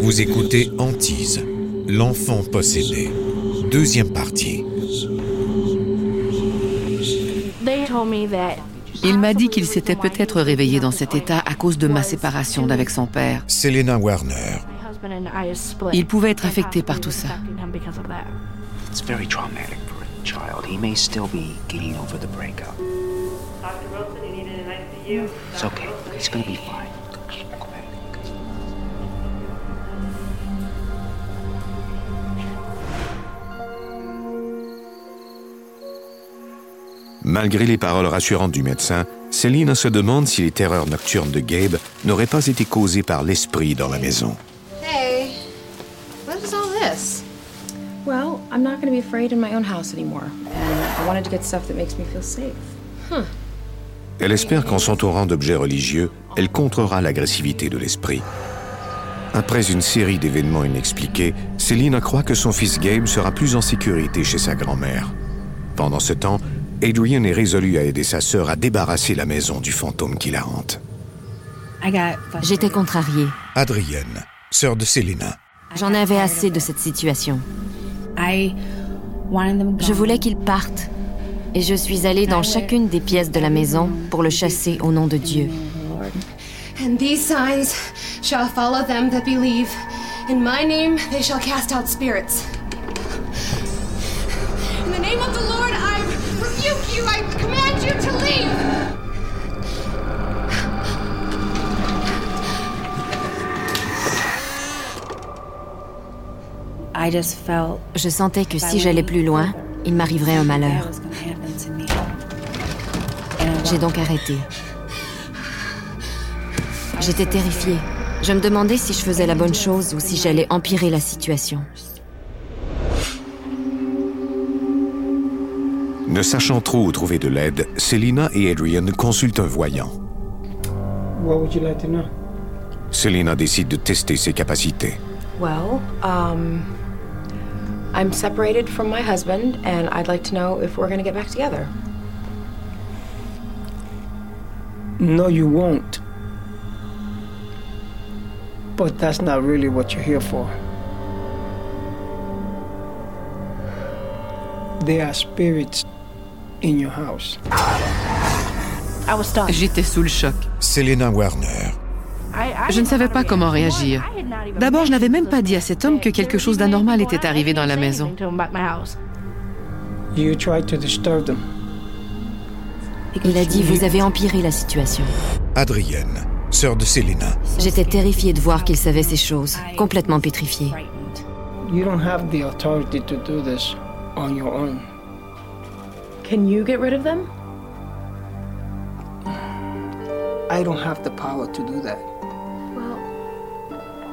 Vous écoutez Antise, l'enfant possédé. Deuxième partie. Il m'a dit qu'il s'était peut-être réveillé dans cet état à cause de ma séparation d'avec son père. Selena Warner. Il pouvait être affecté par tout ça. It's. It's okay. He's gonna be fine. Malgré les paroles rassurantes du médecin, Céline se demande si les terreurs nocturnes de Gabe n'auraient pas été causées par l'esprit dans la maison. Hey, what is all this? Well, I'm not going to be afraid in my own house anymore. And I wanted to get stuff that makes me feel safe. Elle espère qu'en s'entourant d'objets religieux, elle contrera l'agressivité de l'esprit. Après une série d'événements inexpliqués, Céline croit que son fils Gabe sera plus en sécurité chez sa grand-mère. Pendant ce temps, Adrian est résolu à aider sa sœur à débarrasser la maison du fantôme qui la hante. J'étais contrariée. Adrienne, sœur de Selena. J'en avais assez de cette situation. Je voulais qu'il parte. Et je suis allée dans chacune des pièces de la maison pour le chasser au nom de Dieu. And these signs shall follow them that believe. In my name they shall cast out spirits. You. I command you to leave. Je sentais que si j'allais plus loin, il m'arriverait un malheur. J'ai donc arrêté. J'étais terrifiée. Je me demandais si je faisais la bonne chose ou si j'allais empirer la situation. Ne sachant trop où trouver de l'aide, Selina et Adrian consultent un voyant. What would you like to know? Selina décide de tester ses capacités. Well, um, I'm separated from my husband, and I'd like to know if we're going to get back together. No, you won't. But that's not really what you're here for. There are spirits in your house. J'étais sous le choc. Selena Warner. Je ne savais pas comment réagir. D'abord, je n'avais même pas dit à cet homme que quelque chose d'anormal était arrivé dans la maison. Il a dit Vous avez empiré la situation. Adrienne, sœur de Selena. J'étais terrifiée de voir qu'il savait ces choses, complètement pétrifiée. You don't have the authority to do this on your own. Can you get rid of them? I don't have the power to do that. Well,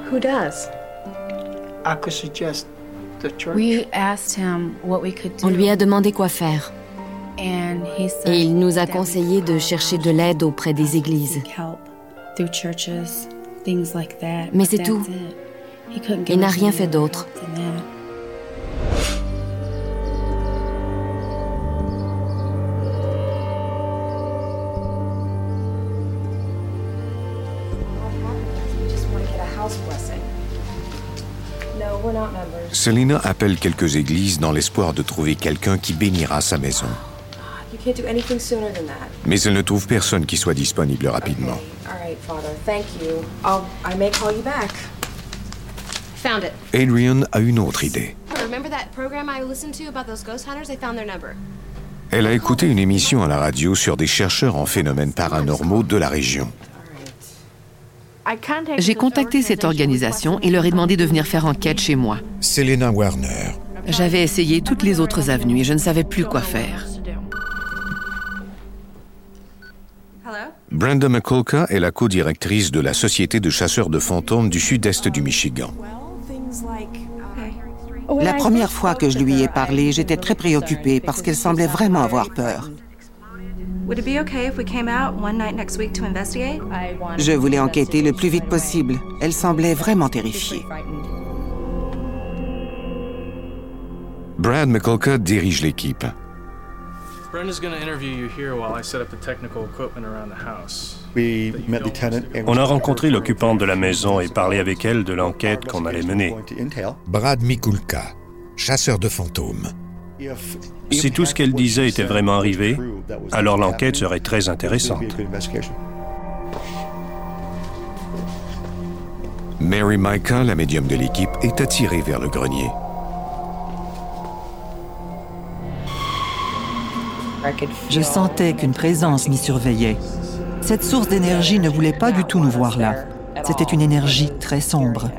who does? I could suggest the church. We asked him what we could do. On lui a demandé quoi faire. and he said Et il nous a conseillé de could chercher de l'aide auprès des églises. seek help through churches, things like that. Mais c'est that's tout. it. He couldn't Il n'a rien fait d'autre. Selina appelle quelques églises dans l'espoir de trouver quelqu'un qui bénira sa maison. You can't do anything sooner than that. Mais elle ne trouve personne qui soit disponible rapidement. All right, Father. Thank you. I'll. I may call you back. Found it. Adrian a une autre idée. Remember that program I listened to about those ghost hunters? I found their number. Elle a écouté une émission à la radio sur des chercheurs en phénomènes paranormaux de la région. J'ai contacté cette organisation et leur ai demandé de venir faire enquête chez moi. Selena Warner. J'avais essayé toutes les autres avenues et je ne savais plus quoi faire. Brenda McCulka est la co-directrice de la Société de chasseurs de fantômes du sud-est du Michigan. La première fois que je lui ai parlé, j'étais très préoccupée parce qu'elle semblait vraiment avoir peur. Je voulais enquêter le plus vite possible. Elle semblait vraiment terrifiée. Brad McCulka dirige l'équipe. Brenda's going to interview you here while I set up the technical equipment around the house. On a rencontré l'occupante de la maison et parlé avec elle de l'enquête qu'on allait mener. Brad Mikulka, chasseur de fantômes. Si tout ce qu'elle disait était vraiment arrivé, alors l'enquête serait très intéressante. Mary Micah, la médium de l'équipe, est attirée vers le grenier. Je sentais qu'une présence m'y surveillait. Cette source d'énergie ne voulait pas du tout nous voir là. C'était une énergie très sombre.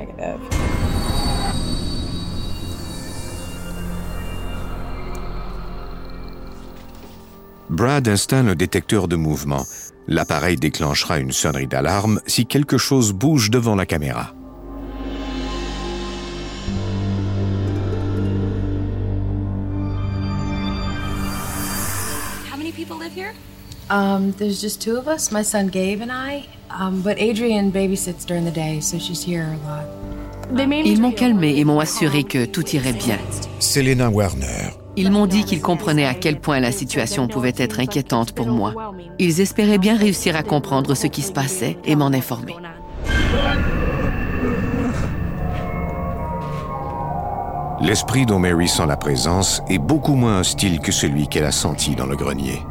Brad installe un détecteur de mouvement. L'appareil déclenchera une sonnerie d'alarme si quelque chose bouge devant la caméra. How many people live here? Um, there's just two of us, my son Gabe and I. Um, but Adrian babysits during the day, so she's here a lot. Ils m'ont calmé et m'ont assuré que tout irait bien. Selena Warner. Ils m'ont dit qu'ils comprenaient à quel point la situation pouvait être inquiétante pour moi. Ils espéraient bien réussir à comprendre ce qui se passait et m'en informer. L'esprit dont Mary sent la présence est beaucoup moins hostile que celui qu'elle a senti dans le grenier.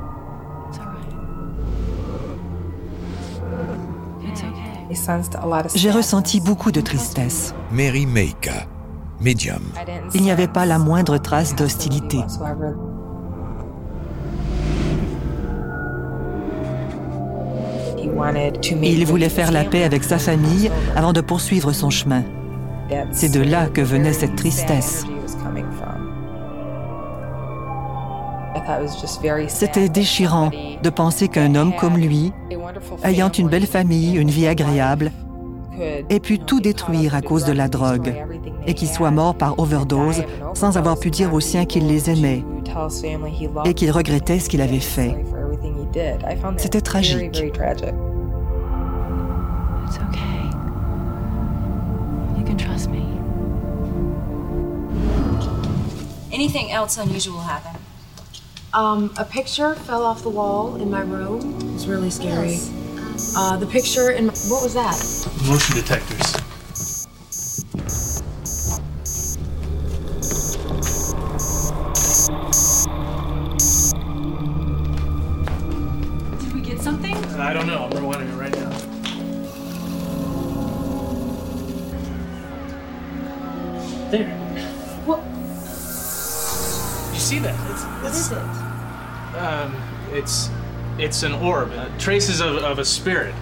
J'ai ressenti beaucoup de tristesse. Mary Meika, Il n'y avait pas la moindre trace d'hostilité. Il voulait faire la paix avec sa famille avant de poursuivre son chemin. C'est de là que venait cette tristesse. C'était déchirant de penser qu'un homme comme lui, ayant une belle famille, une vie agréable, ait pu tout détruire à cause de la drogue et qu'il soit mort par overdose sans avoir pu dire aux siens qu'il les aimait et qu'il regrettait ce qu'il avait fait. C'était tragique. Anything else unusual happen? Um, a picture fell off the wall in my room. It was really scary. Uh, the picture in my, what was that? Motion detectors. See that? It's, What is it? Um, it's it's an orb, uh, traces of, of a spirit.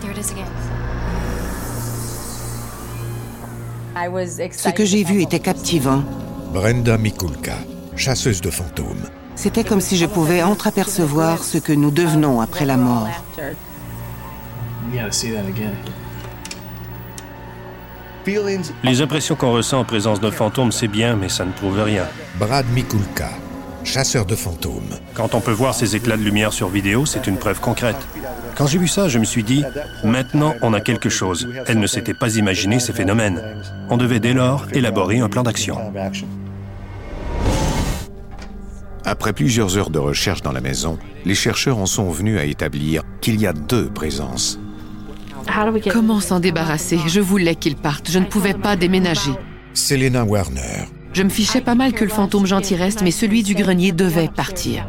There it is again. Ce que j'ai vu était captivant. Brenda Mikulka, chasseuse de fantômes. C'était comme si je pouvais entreapercevoir ce que nous devenons après la mort. You gotta see that again. Les impressions qu'on ressent en présence d'un fantôme, c'est bien, mais ça ne prouve rien. Brad Mikulka, chasseur de fantômes. Quand on peut voir ces éclats de lumière sur vidéo, c'est une preuve concrète. Quand j'ai vu ça, je me suis dit, maintenant on a quelque chose. Elle ne s'était pas imaginé ces phénomènes. On devait dès lors élaborer un plan d'action. Après plusieurs heures de recherche dans la maison, les chercheurs en sont venus à établir qu'il y a deux présences. Comment s'en débarrasser? Je voulais qu'ils partent. Je ne pouvais pas déménager. Selena Warner. Je me fichais pas mal que le fantôme gentil reste, mais celui du grenier devait partir.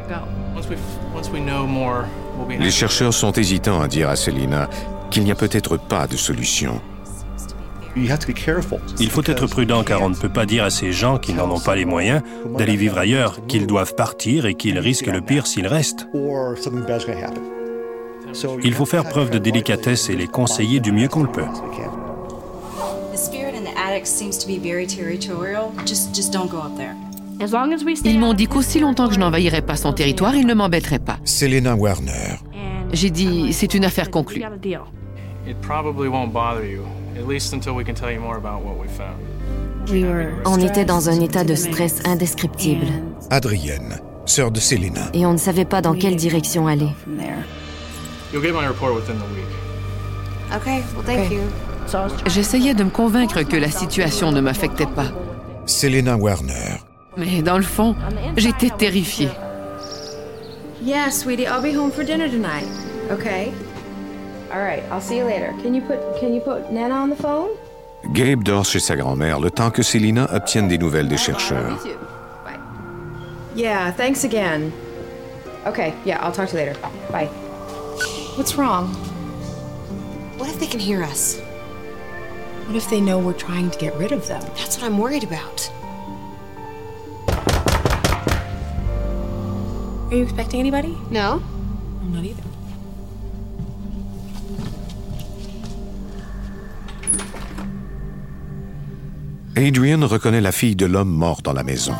Les chercheurs sont hésitants à dire à Selina qu'il n'y a peut-être pas de solution. Il faut être prudent car on ne peut pas dire à ces gens qui n'en ont pas les moyens d'aller vivre ailleurs qu'ils doivent partir et qu'ils risquent le pire s'ils restent. Il faut faire preuve de délicatesse et les conseiller du mieux qu'on le peut. The spirit in the attic seems to be very territorial. Just, just don't go up there. Ils m'ont dit qu'aussi longtemps que je n'envahirais pas son territoire, ils ne m'embêteraient pas. Selena Warner. J'ai dit, c'est une affaire conclue. It probably won't bother you, at least until we can tell you more about what we found. On était dans un état de stress indescriptible Adrienne, sœur de Selena. et on ne savait pas dans quelle direction aller. You'll get my report within the week. Okay, well, thank you. J'essayais de me convaincre que la situation ne m'affectait pas. Selena Warner. Mais dans le fond, j'étais terrifiée. Yeah, sweetie, I'll be home for dinner tonight. Okay? All right, I'll see you later. Can you put Can you put Nana on the phone? Gabe dort chez sa grand-mère le temps que Selina obtienne des nouvelles des chercheurs. Yeah, thanks again. Okay, yeah, I'll talk to you later. Bye. What's wrong? What if they can hear us? What if they know we're trying to get rid of them? That's what I'm worried about. Are you expecting anybody? No? I'm not either. Adrian reconnaît la fille de l'homme mort dans la maison.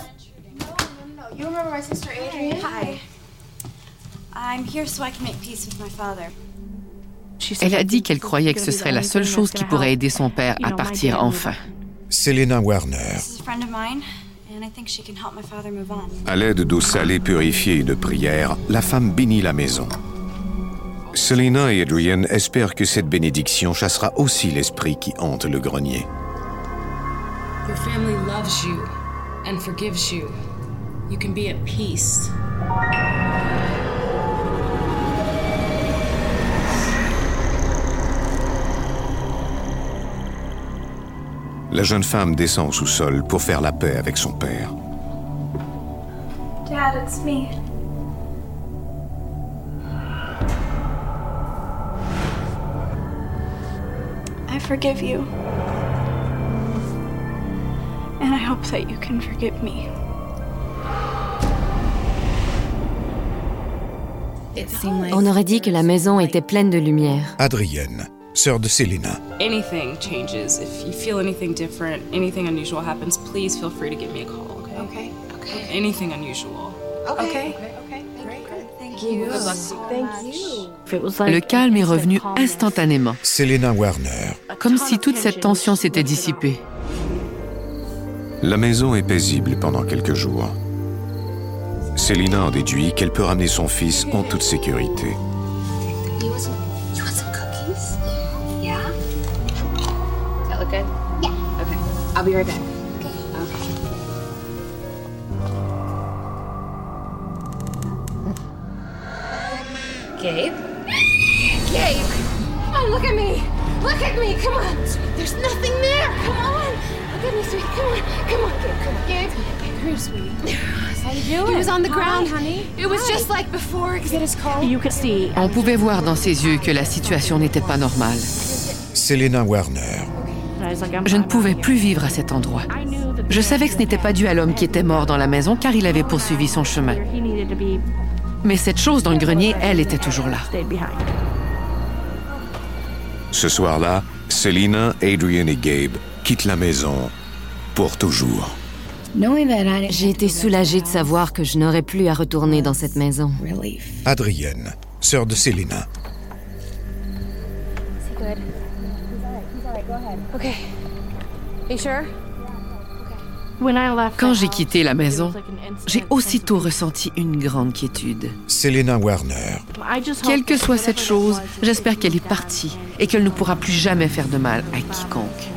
You remember my sister Adrian? Hi. Elle a dit qu'elle croyait que ce serait la seule chose qui pourrait aider son père à partir enfin. Selena Warner. This is a friend of mine, and I think she can help my father move on. À l'aide d'eau salée purifiée et de prières, la femme bénit la maison. Selena et Adrian espèrent que cette bénédiction chassera aussi l'esprit qui hante le grenier. Your family loves you and forgives you. You can be at peace. La jeune femme descend au sous-sol pour faire la paix avec son père. Dad, it's me. I forgive you. And I hope that you can forgive me. On aurait dit que la maison était pleine de lumière. Adrienne, sœur de Selena. Anything changes. If you feel anything different, anything unusual happens, please feel free to give me a call, okay? Okay. Okay. Anything unusual. Okay. Thank you. Good luck. Thank you. Le calme est revenu instantanément, Selena Warner. comme si toute cette tension s'était dissipée. La maison est paisible pendant quelques jours. Selina en déduit qu'elle peut ramener son fils en toute sécurité. Be right back. Gabe? Gabe! Come on, look at me! Look at me! Come on! There's nothing there! Come on! Look at me, sweetie. Come on. Come on, Gabe. Come on. Gabe? Gabe, come here, sweetie. How you doing? He was on the ground, honey. It was just like before. Get his cold. You could see. On pouvait voir dans ses yeux que la situation n'était pas normale. Selena Warner. Je ne pouvais plus vivre à cet endroit. Je savais que ce n'était pas dû à l'homme qui était mort dans la maison car il avait poursuivi son chemin. Mais cette chose dans le grenier, elle était toujours là. Ce soir-là, Selina, Adrian et Gabe quittent la maison pour toujours. J'ai été soulagée de savoir que je n'aurais plus à retourner dans cette maison. Adrienne, sœur de Selena. Good. Okay. You sure? Quand j'ai quitté la maison, j'ai aussitôt ressenti une grande quiétude. Selena Warner. Quelle que soit cette chose, j'espère qu'elle est partie et qu'elle ne pourra plus jamais faire de mal à quiconque.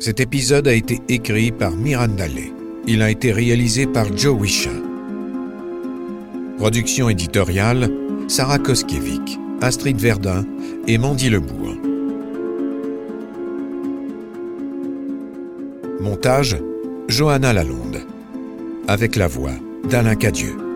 Cet épisode a été écrit par Miranda Lay. Il a été réalisé par Joe Wisha. Production éditoriale Sarah Koskiewicz, Astrid Verdun et Mandy Lebourg. Montage Johanna Lalonde. Avec la voix d'Alain Cadieux.